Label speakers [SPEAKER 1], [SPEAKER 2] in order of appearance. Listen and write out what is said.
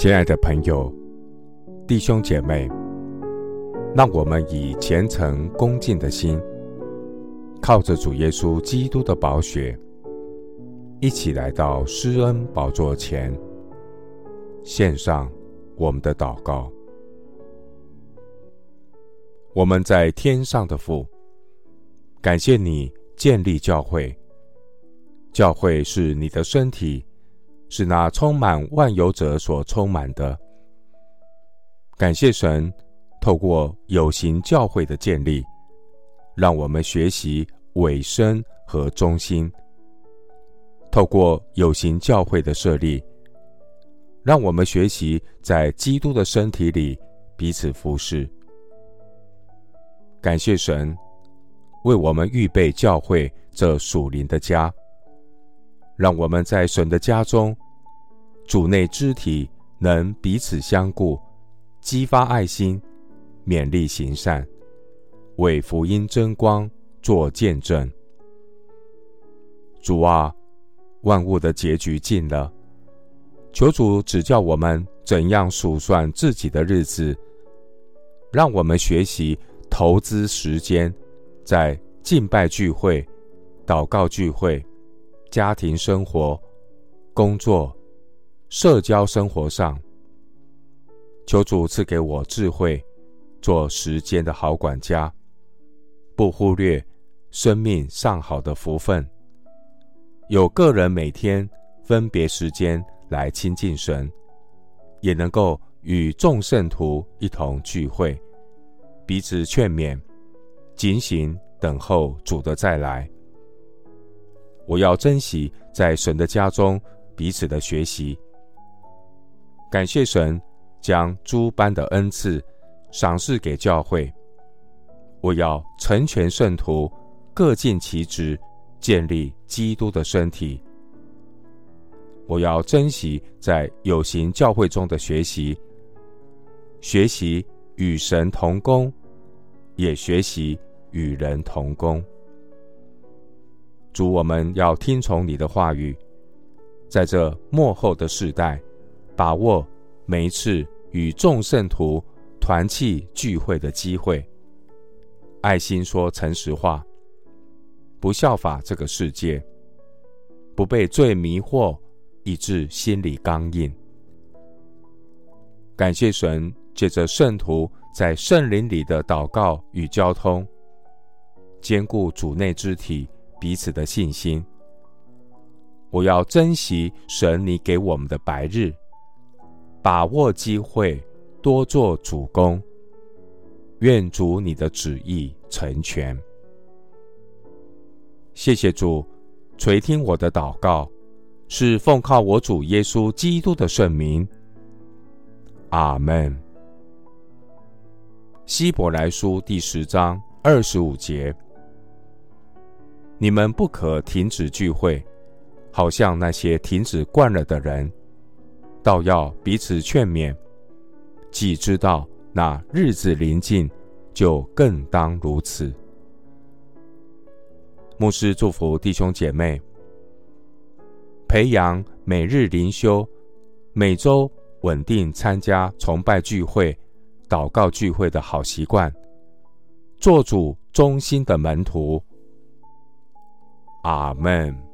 [SPEAKER 1] 亲爱的朋友、弟兄姐妹，让我们以虔诚恭敬的心，靠着主耶稣基督的宝血，一起来到施恩宝座前，献上我们的祷告。我们在天上的父，感谢你建立教会，教会是你的身体。是那充满万有者所充满的。感谢神，透过有形教会的建立，让我们学习委身和忠心；透过有形教会的设立，让我们学习在基督的身体里彼此服侍。感谢神，为我们预备教会这属灵的家。让我们在神的家中，主内肢体能彼此相顾，激发爱心，勉励行善，为福音争光，做见证。主啊，万物的结局近了，求主指教我们怎样数算自己的日子，让我们学习投资时间在敬拜聚会、祷告聚会。家庭生活、工作、社交生活上，求主赐给我智慧，做时间的好管家，不忽略生命上好的福分。有个人每天分别时间来亲近神，也能够与众圣徒一同聚会，彼此劝勉，警醒等候主的再来。我要珍惜在神的家中彼此的学习。感谢神将诸般的恩赐赏赐给教会。我要成全圣徒，各尽其职，建立基督的身体。我要珍惜在有形教会中的学习，学习与神同工，也学习与人同工。主，我们要听从你的话语，在这末后的世代，把握每一次与众圣徒团契聚会的机会，爱心说诚实话，不效法这个世界，不被罪迷惑，以致心里刚硬。感谢神，借着圣徒在圣灵里的祷告与交通，坚固主内肢体。彼此的信心，我要珍惜神你给我们的白日，把握机会，多做主工。愿主你的旨意成全。谢谢主垂听我的祷告，是奉靠我主耶稣基督的圣名。阿门。希伯来书第十章二十五节。你们不可停止聚会，好像那些停止惯了的人，倒要彼此劝勉。既知道那日子临近，就更当如此。牧师祝福弟兄姐妹，培养每日灵修、每周稳定参加崇拜聚会、祷告聚会的好习惯，做主忠心的门徒。阿门。